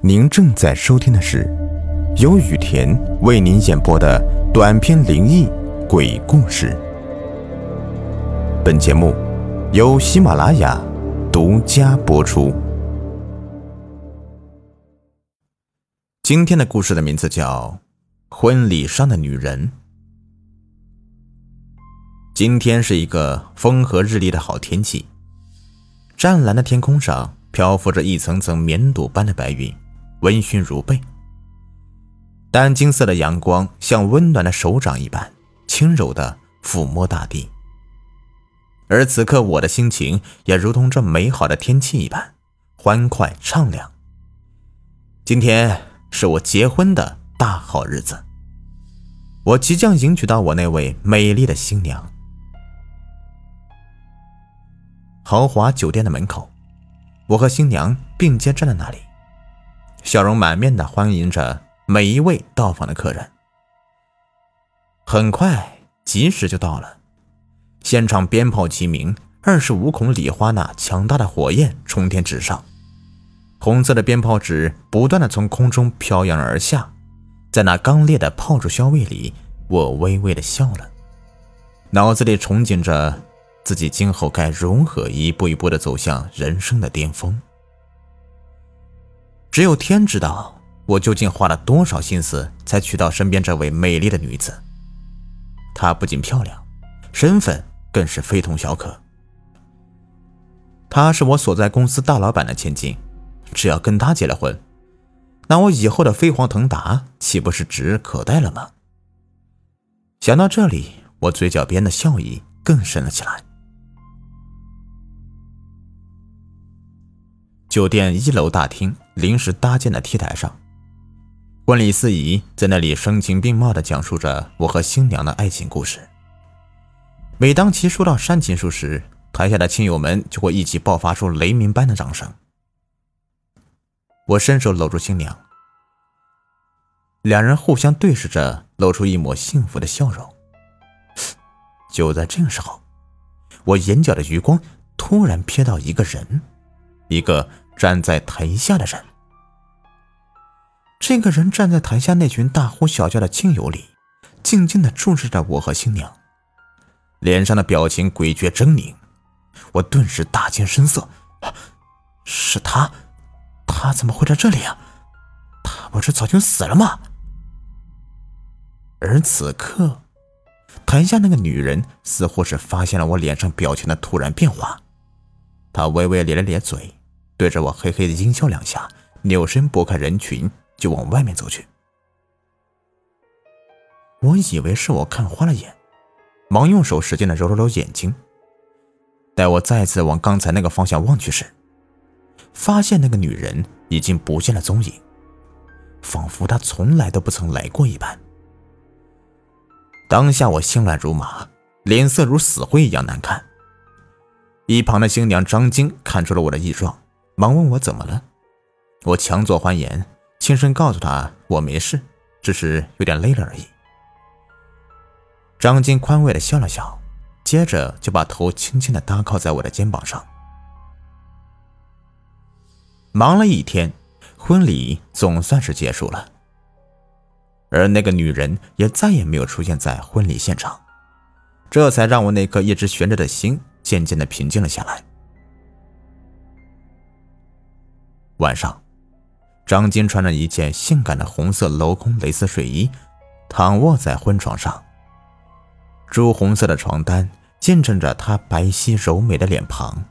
您正在收听的是由雨田为您演播的短篇灵异鬼故事。本节目由喜马拉雅独家播出。今天的故事的名字叫《婚礼上的女人》。今天是一个风和日丽的好天气，湛蓝的天空上漂浮着一层层棉朵般的白云。温煦如被，淡金色的阳光像温暖的手掌一般轻柔地抚摸大地。而此刻，我的心情也如同这美好的天气一般欢快畅亮。今天是我结婚的大好日子，我即将迎娶到我那位美丽的新娘。豪华酒店的门口，我和新娘并肩站在那里。笑容满面的欢迎着每一位到访的客人。很快，吉时就到了，现场鞭炮齐鸣，二十五孔礼花那强大的火焰冲天直上，红色的鞭炮纸不断的从空中飘扬而下，在那刚烈的炮竹香味里，我微微的笑了，脑子里憧憬着自己今后该如何一步一步的走向人生的巅峰。只有天知道，我究竟花了多少心思才娶到身边这位美丽的女子。她不仅漂亮，身份更是非同小可。她是我所在公司大老板的千金，只要跟她结了婚，那我以后的飞黄腾达岂不是指日可待了吗？想到这里，我嘴角边的笑意更深了起来。酒店一楼大厅临时搭建的 T 台上，婚礼司仪在那里声情并茂地讲述着我和新娘的爱情故事。每当其说到煽情处时，台下的亲友们就会一起爆发出雷鸣般的掌声。我伸手搂住新娘，两人互相对视着，露出一抹幸福的笑容。就在这个时候，我眼角的余光突然瞥到一个人。一个站在台下的人，这个人站在台下那群大呼小叫的亲友里，静静的注视着我和新娘，脸上的表情诡谲狰狞。我顿时大惊失色，是他，他怎么会在这里啊？他不是早就死了吗？而此刻，台下那个女人似乎是发现了我脸上表情的突然变化，她微微咧了咧嘴。对着我嘿嘿的阴笑两下，扭身拨开人群就往外面走去。我以为是我看花了眼，忙用手使劲的揉了揉眼睛。待我再次往刚才那个方向望去时，发现那个女人已经不见了踪影，仿佛她从来都不曾来过一般。当下我心乱如麻，脸色如死灰一样难看。一旁的新娘张晶看出了我的异状。忙问我怎么了，我强作欢颜，轻声告诉他我没事，只是有点累了而已。张晶宽慰的笑了笑，接着就把头轻轻的搭靠在我的肩膀上。忙了一天，婚礼总算是结束了，而那个女人也再也没有出现在婚礼现场，这才让我那颗一直悬着的心渐渐的平静了下来。晚上，张晶穿着一件性感的红色镂空蕾丝睡衣，躺卧在婚床上。朱红色的床单见证着她白皙柔美的脸庞，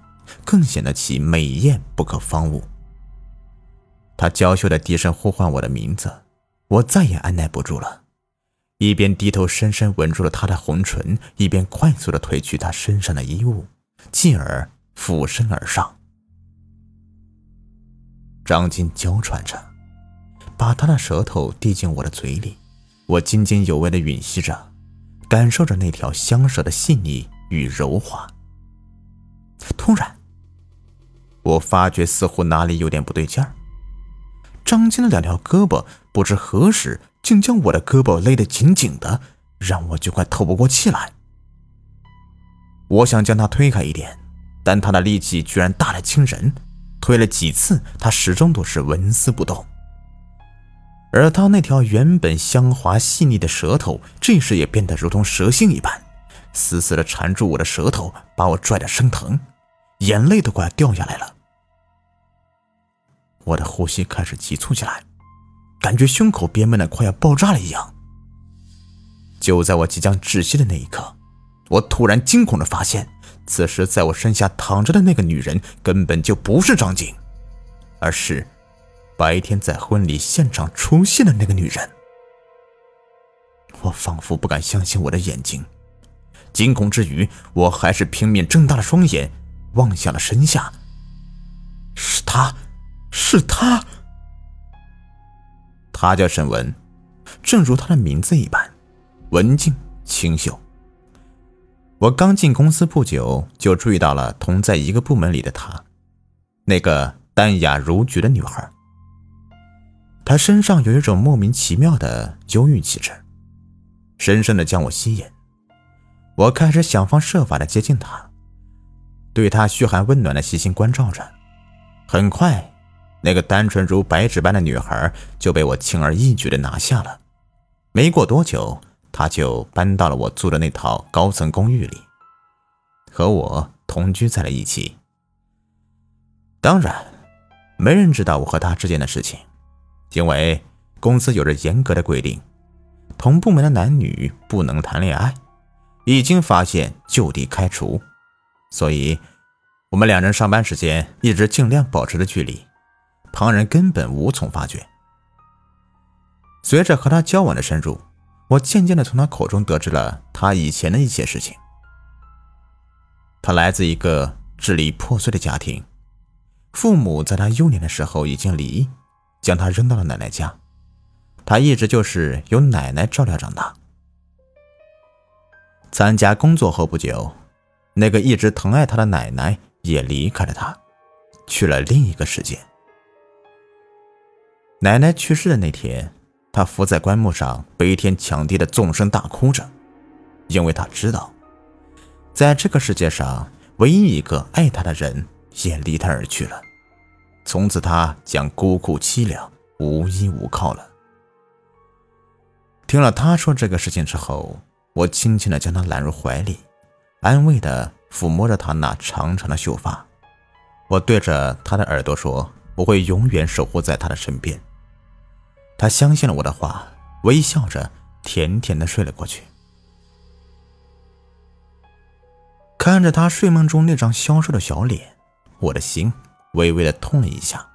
更显得其美艳不可方物。她娇羞的低声呼唤我的名字，我再也按耐不住了，一边低头深深吻住了她的红唇，一边快速的褪去她身上的衣物，继而俯身而上。张金娇喘着，把她的舌头递进我的嘴里，我津津有味的吮吸着，感受着那条香舌的细腻与柔滑。突然，我发觉似乎哪里有点不对劲儿。张金的两条胳膊不知何时竟将我的胳膊勒得紧紧的，让我就快透不过气来。我想将他推开一点，但他的力气居然大得惊人。推了几次，他始终都是纹丝不动，而他那条原本香滑细腻的舌头，这时也变得如同蛇性一般，死死地缠住我的舌头，把我拽得生疼，眼泪都快掉下来了。我的呼吸开始急促起来，感觉胸口憋闷的快要爆炸了一样。就在我即将窒息的那一刻，我突然惊恐地发现，此时在我身下躺着的那个女人根本就不是张静，而是……白天在婚礼现场出现的那个女人，我仿佛不敢相信我的眼睛，惊恐之余，我还是拼命睁大了双眼，望向了身下。是她，是她，她叫沈文，正如她的名字一般，文静清秀。我刚进公司不久，就注意到了同在一个部门里的她，那个淡雅如菊的女孩。他身上有一种莫名其妙的忧郁气质，深深的将我吸引。我开始想方设法的接近他，对他嘘寒问暖的细心关照着。很快，那个单纯如白纸般的女孩就被我轻而易举的拿下了。没过多久，他就搬到了我租的那套高层公寓里，和我同居在了一起。当然，没人知道我和他之间的事情。因为公司有着严格的规定，同部门的男女不能谈恋爱，一经发现就地开除。所以，我们两人上班时间一直尽量保持着距离，旁人根本无从发觉。随着和他交往的深入，我渐渐的从他口中得知了他以前的一些事情。他来自一个支离破碎的家庭，父母在他幼年的时候已经离异。将他扔到了奶奶家，他一直就是由奶奶照料长大。参加工作后不久，那个一直疼爱他的奶奶也离开了他，去了另一个世界。奶奶去世的那天，他伏在棺木上，悲天抢地的纵声大哭着，因为他知道，在这个世界上，唯一一个爱他的人也离他而去了。从此，他将孤苦凄凉、无依无靠了。听了他说这个事情之后，我轻轻的将他揽入怀里，安慰的抚摸着他那长长的秀发。我对着他的耳朵说：“我会永远守护在他的身边。”他相信了我的话，微笑着甜甜的睡了过去。看着他睡梦中那张消瘦的小脸，我的心。微微的痛了一下，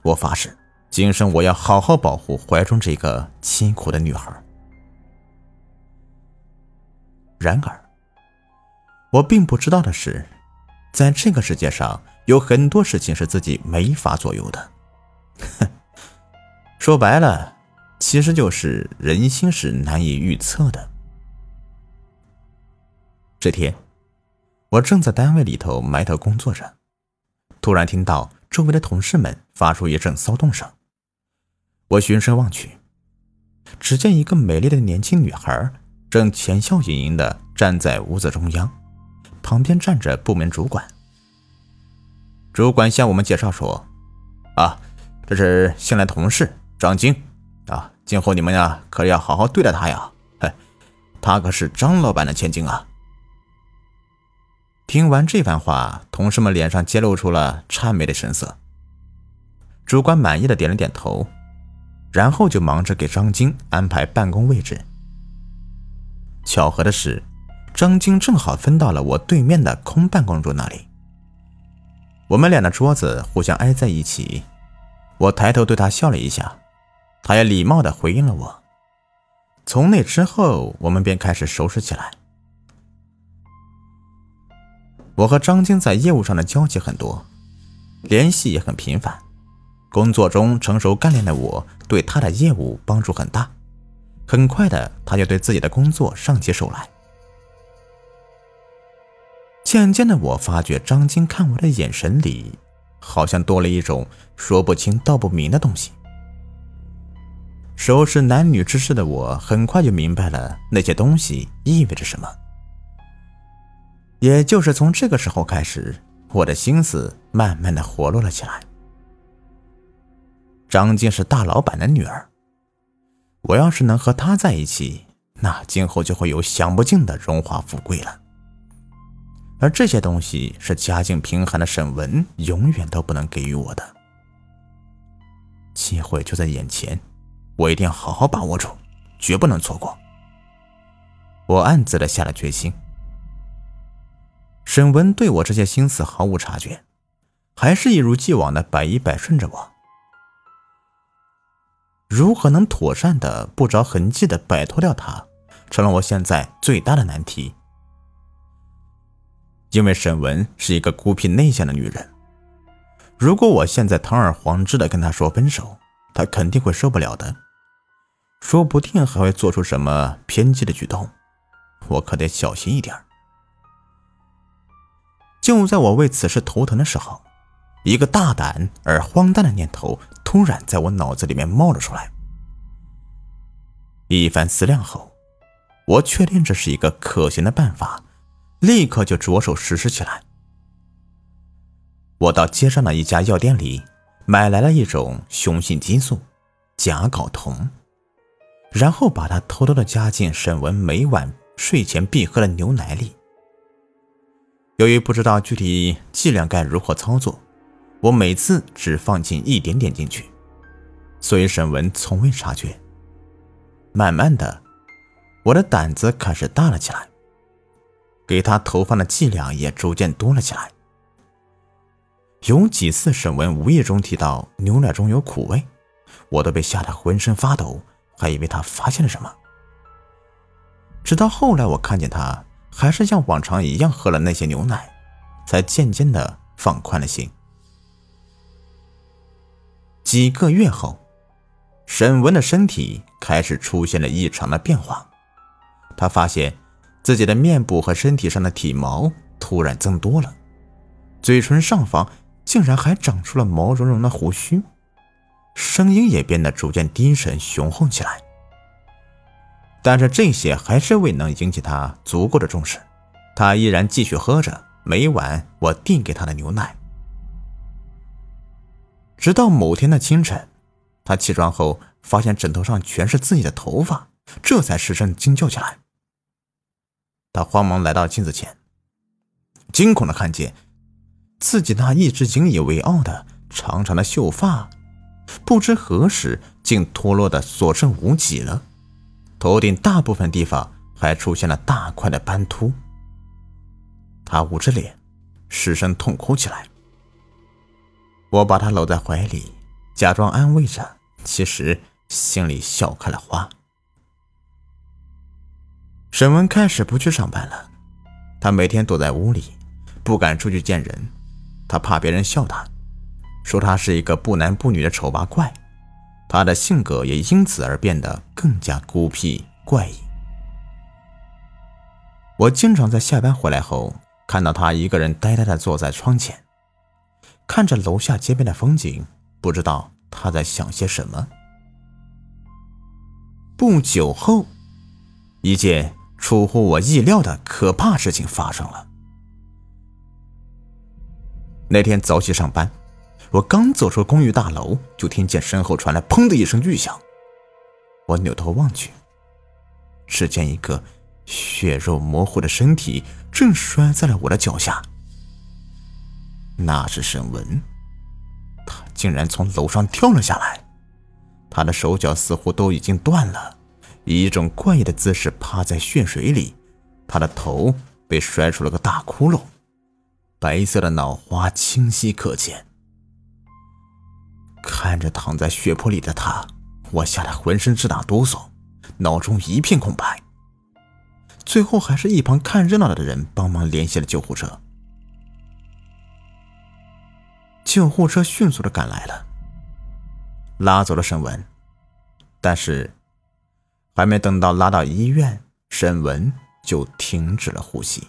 我发誓，今生我要好好保护怀中这个辛苦的女孩。然而，我并不知道的是，在这个世界上有很多事情是自己没法左右的。哼，说白了，其实就是人心是难以预测的。这天，我正在单位里头埋头工作着。突然听到周围的同事们发出一阵骚动声，我循声望去，只见一个美丽的年轻女孩正浅笑盈盈的站在屋子中央，旁边站着部门主管。主管向我们介绍说：“啊，这是新来同事张晶啊，今后你们呀可要好好对待她呀，嘿，她可是张老板的千金啊。”听完这番话，同事们脸上揭露出了谄媚的神色。主管满意的点了点头，然后就忙着给张晶安排办公位置。巧合的是，张晶正好分到了我对面的空办公桌那里。我们俩的桌子互相挨在一起，我抬头对他笑了一下，他也礼貌的回应了我。从那之后，我们便开始熟识起来。我和张晶在业务上的交集很多，联系也很频繁。工作中成熟干练的我，对他的业务帮助很大。很快的，他就对自己的工作上起手来。渐渐的，我发觉张晶看我的眼神里，好像多了一种说不清道不明的东西。熟识男女之事的我，很快就明白了那些东西意味着什么。也就是从这个时候开始，我的心思慢慢的活络了起来。张静是大老板的女儿，我要是能和她在一起，那今后就会有享不尽的荣华富贵了。而这些东西是家境贫寒的沈文永远都不能给予我的。机会就在眼前，我一定要好好把握住，绝不能错过。我暗自的下了决心。沈文对我这些心思毫无察觉，还是一如既往的百依百顺着我。如何能妥善的、不着痕迹的摆脱掉他，成了我现在最大的难题。因为沈文是一个孤僻内向的女人，如果我现在堂而皇之的跟她说分手，她肯定会受不了的，说不定还会做出什么偏激的举动，我可得小心一点。就在我为此事头疼的时候，一个大胆而荒诞的念头突然在我脑子里面冒了出来。一番思量后，我确定这是一个可行的办法。立刻就着手实施起来。我到街上的一家药店里买来了一种雄性激素——甲睾酮，然后把它偷偷的加进沈文每晚睡前必喝的牛奶里。由于不知道具体剂量该如何操作，我每次只放进一点点进去，所以沈文从未察觉。慢慢的，我的胆子开始大了起来。给他投放的剂量也逐渐多了起来。有几次沈文无意中提到牛奶中有苦味，我都被吓得浑身发抖，还以为他发现了什么。直到后来我看见他还是像往常一样喝了那些牛奶，才渐渐的放宽了心。几个月后，沈文的身体开始出现了异常的变化，他发现。自己的面部和身体上的体毛突然增多了，嘴唇上方竟然还长出了毛茸茸的胡须，声音也变得逐渐低沉雄厚起来。但是这些还是未能引起他足够的重视，他依然继续喝着每晚我递给他的牛奶。直到某天的清晨，他起床后发现枕头上全是自己的头发，这才失声惊叫起来。他慌忙来到镜子前，惊恐的看见自己那一直引以为傲的长长的秀发，不知何时竟脱落的所剩无几了。头顶大部分地方还出现了大块的斑秃。他捂着脸，失声痛哭起来。我把他搂在怀里，假装安慰着，其实心里笑开了花。沈文开始不去上班了，他每天躲在屋里，不敢出去见人，他怕别人笑他，说他是一个不男不女的丑八怪，他的性格也因此而变得更加孤僻怪异。我经常在下班回来后，看到他一个人呆呆地坐在窗前，看着楼下街边的风景，不知道他在想些什么。不久后，一件。出乎我意料的可怕事情发生了。那天早起上班，我刚走出公寓大楼，就听见身后传来“砰”的一声巨响。我扭头望去，只见一个血肉模糊的身体正摔在了我的脚下。那是沈文，他竟然从楼上跳了下来，他的手脚似乎都已经断了。以一种怪异的姿势趴在血水里，他的头被摔出了个大窟窿，白色的脑花清晰可见。看着躺在血泊里的他，我吓得浑身直打哆嗦，脑中一片空白。最后还是一旁看热闹的人帮忙联系了救护车。救护车迅速的赶来了，拉走了沈文，但是。还没等到拉到医院，沈文就停止了呼吸。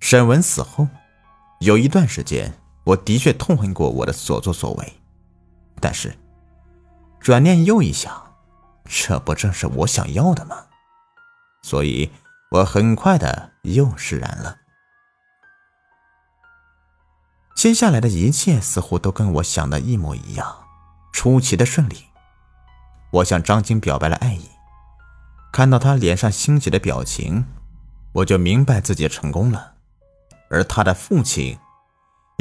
沈文死后，有一段时间，我的确痛恨过我的所作所为，但是转念又一想，这不正是我想要的吗？所以，我很快的又释然了。接下来的一切似乎都跟我想的一模一样。出奇的顺利。我向张晶表白了爱意，看到他脸上欣喜的表情，我就明白自己成功了。而他的父亲，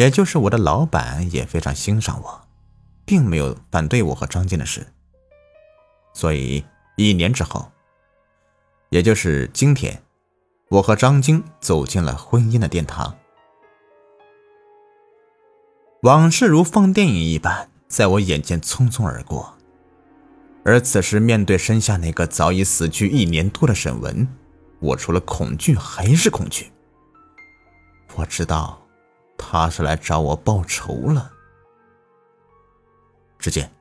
也就是我的老板，也非常欣赏我，并没有反对我和张晶的事。所以一年之后，也就是今天，我和张晶走进了婚姻的殿堂。往事如放电影一般，在我眼前匆匆而过。而此时，面对身下那个早已死去一年多的沈文，我除了恐惧还是恐惧。我知道，他是来找我报仇了。只见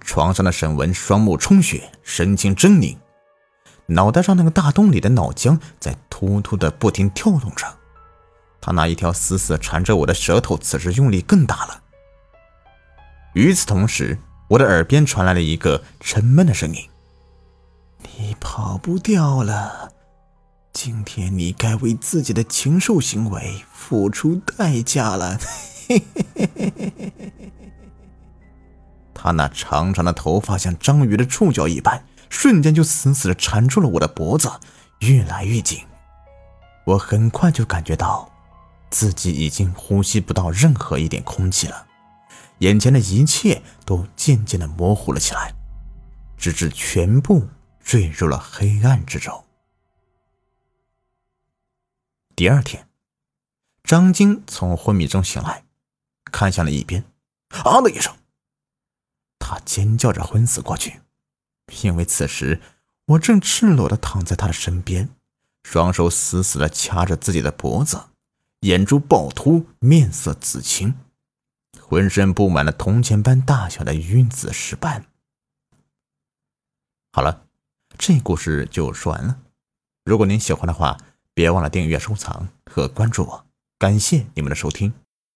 床上的沈文双目充血，神情狰狞，脑袋上那个大洞里的脑浆在突突的不停跳动着。他那一条死死缠着我的舌头，此时用力更大了。与此同时，我的耳边传来了一个沉闷的声音：“你跑不掉了，今天你该为自己的禽兽行为付出代价了。”他那长长的头发像章鱼的触角一般，瞬间就死死的缠住了我的脖子，越来越紧。我很快就感觉到自己已经呼吸不到任何一点空气了。眼前的一切都渐渐的模糊了起来，直至全部坠入了黑暗之中。第二天，张晶从昏迷中醒来，看向了一边，啊的一声，他尖叫着昏死过去。因为此时我正赤裸的躺在他的身边，双手死死的掐着自己的脖子，眼珠暴突，面色紫青。浑身布满了铜钱般大小的晕紫石斑。好了，这故事就说完了。如果您喜欢的话，别忘了订阅、收藏和关注我。感谢你们的收听。